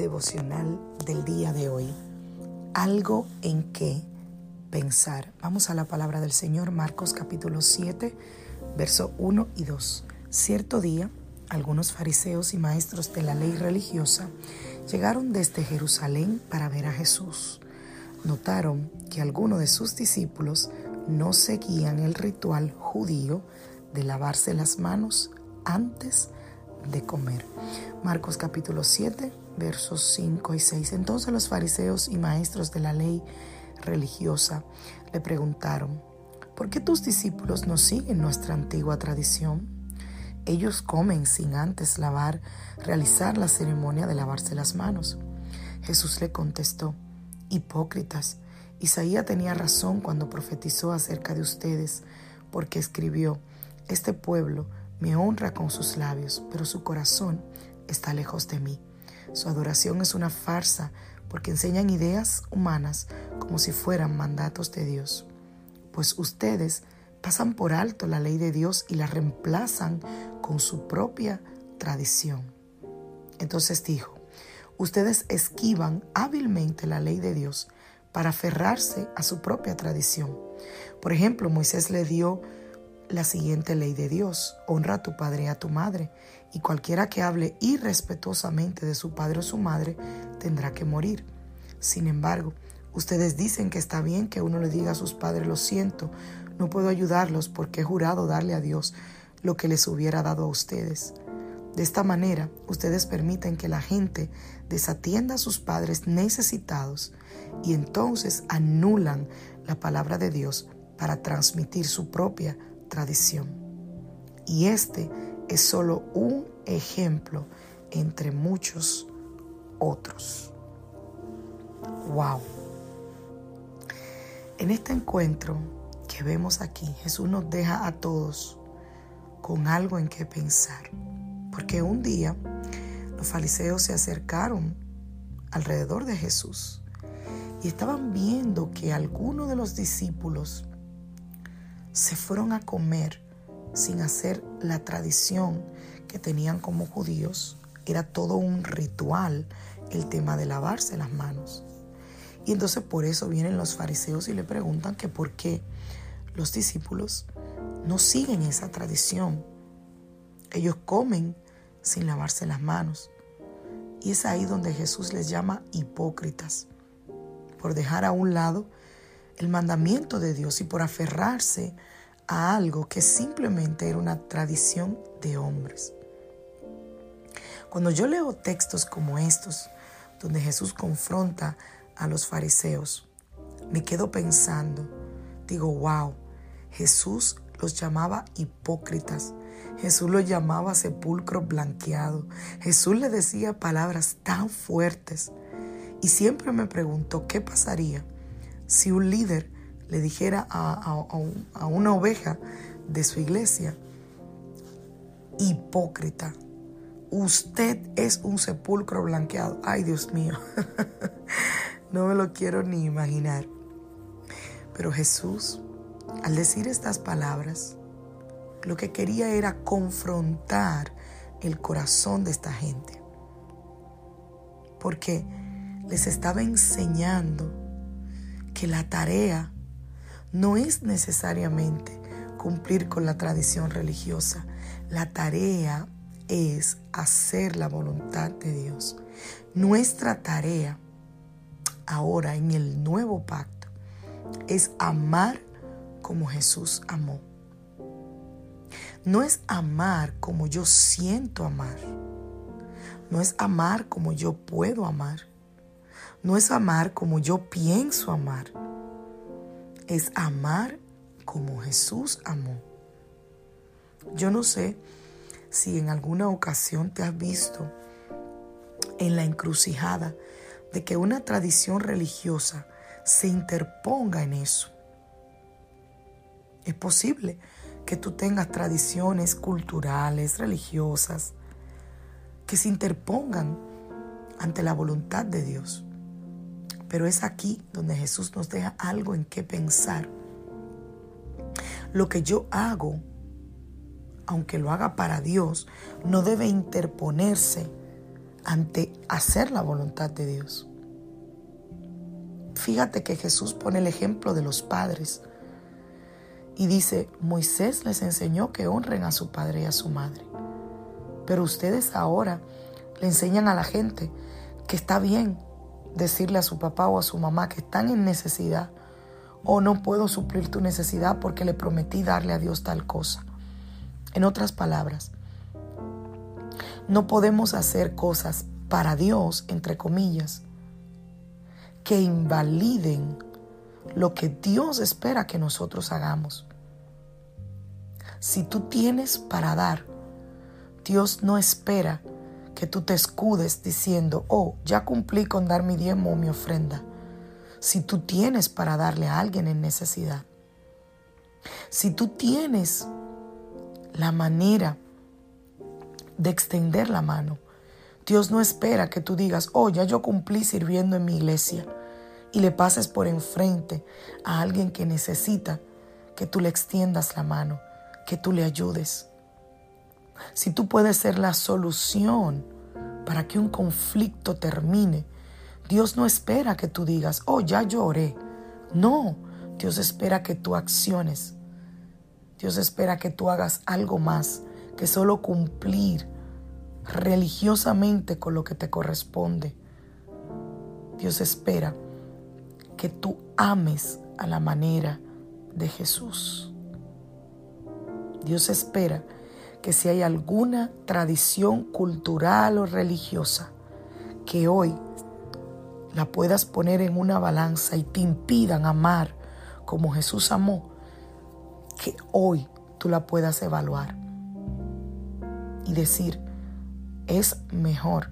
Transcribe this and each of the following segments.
Devocional del día de hoy. Algo en que pensar. Vamos a la palabra del Señor, Marcos capítulo 7, verso 1 y 2. Cierto día, algunos fariseos y maestros de la ley religiosa llegaron desde Jerusalén para ver a Jesús. Notaron que algunos de sus discípulos no seguían el ritual judío de lavarse las manos antes de comer. Marcos capítulo 7, versos 5 y 6. Entonces los fariseos y maestros de la ley religiosa le preguntaron, ¿por qué tus discípulos no siguen nuestra antigua tradición? Ellos comen sin antes lavar, realizar la ceremonia de lavarse las manos. Jesús le contestó, hipócritas, Isaías tenía razón cuando profetizó acerca de ustedes, porque escribió, este pueblo me honra con sus labios, pero su corazón está lejos de mí. Su adoración es una farsa porque enseñan ideas humanas como si fueran mandatos de Dios. Pues ustedes pasan por alto la ley de Dios y la reemplazan con su propia tradición. Entonces dijo, ustedes esquivan hábilmente la ley de Dios para aferrarse a su propia tradición. Por ejemplo, Moisés le dio la siguiente ley de Dios, honra a tu padre y a tu madre, y cualquiera que hable irrespetuosamente de su padre o su madre tendrá que morir. Sin embargo, ustedes dicen que está bien que uno le diga a sus padres lo siento, no puedo ayudarlos porque he jurado darle a Dios lo que les hubiera dado a ustedes. De esta manera, ustedes permiten que la gente desatienda a sus padres necesitados y entonces anulan la palabra de Dios para transmitir su propia tradición. Y este es solo un ejemplo entre muchos otros. Wow. En este encuentro que vemos aquí, Jesús nos deja a todos con algo en que pensar. Porque un día los fariseos se acercaron alrededor de Jesús y estaban viendo que algunos de los discípulos se fueron a comer sin hacer la tradición que tenían como judíos. Era todo un ritual el tema de lavarse las manos. Y entonces por eso vienen los fariseos y le preguntan que por qué los discípulos no siguen esa tradición. Ellos comen sin lavarse las manos. Y es ahí donde Jesús les llama hipócritas, por dejar a un lado el mandamiento de Dios y por aferrarse a algo que simplemente era una tradición de hombres. Cuando yo leo textos como estos, donde Jesús confronta a los fariseos, me quedo pensando, digo, wow, Jesús los llamaba hipócritas, Jesús los llamaba sepulcro blanqueado, Jesús le decía palabras tan fuertes y siempre me pregunto qué pasaría si un líder le dijera a, a, una oveja de su iglesia, hipócrita, usted es un sepulcro blanqueado. Ay, Dios mío, no me lo quiero ni imaginar. Pero Jesús, al decir estas palabras, lo que quería era confrontar el corazón de esta gente. Porque les estaba enseñando que la tarea no es necesariamente cumplir con la tradición religiosa. La tarea es hacer la voluntad de Dios. Nuestra tarea ahora en el nuevo pacto es amar como Jesús amó. No es amar como yo siento amar. No es amar como yo puedo amar. no es amar como yo pienso amar, es amar como Jesús amó. Yo no sé si en alguna ocasión te has visto en la encrucijada de que una tradición religiosa se interponga en eso. Es posible que tú tengas tradiciones culturales, religiosas, que se interpongan ante la voluntad de Dios. Pero es aquí donde Jesús nos deja algo en qué pensar. Lo que yo hago, aunque lo haga para Dios, no debe interponerse ante hacer la voluntad de Dios. Fíjate que Jesús pone el ejemplo de los padres y dice, Moisés les enseñó que honren a su padre y a su madre. Pero ustedes ahora le enseñan a la gente que está bien decirle a su papá o a su mamá que están en necesidad o no puedo suplir tu necesidad porque le prometí darle a Dios tal cosa. En otras palabras, no podemos hacer cosas para Dios, entre comillas, que invaliden lo que Dios espera que nosotros hagamos. Si tú tienes para dar, Dios no espera que tú te escudes diciendo, oh, ya cumplí con dar mi diezmo o mi ofrenda. Si tú tienes para darle a alguien en necesidad, si tú tienes la manera de extender la mano, Dios no espera que tú digas, oh, ya yo cumplí sirviendo en mi iglesia y le pases por enfrente a alguien que necesita que tú le extiendas la mano, que tú le ayudes. Si tú puedes ser la solución para que un conflicto termine, Dios no espera que tú digas, oh, ya lloré. No, Dios espera que tú acciones. Dios espera que tú hagas algo más que solo cumplir religiosamente con lo que te corresponde. Dios espera que tú ames a la manera de Jesús. Dios espera que si hay alguna tradición cultural o religiosa que hoy la puedas poner en una balanza y te impidan amar como Jesús amó, que hoy tú la puedas evaluar y decir, es mejor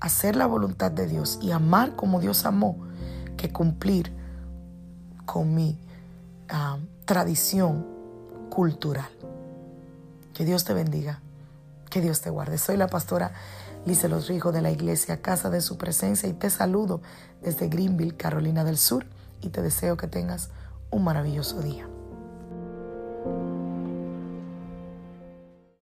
hacer la voluntad de Dios y amar como Dios amó que cumplir con mi ah, tradición cultural. Que Dios te bendiga, que Dios te guarde. Soy la pastora Lice Los Rijos de la iglesia Casa de Su Presencia y te saludo desde Greenville, Carolina del Sur y te deseo que tengas un maravilloso día.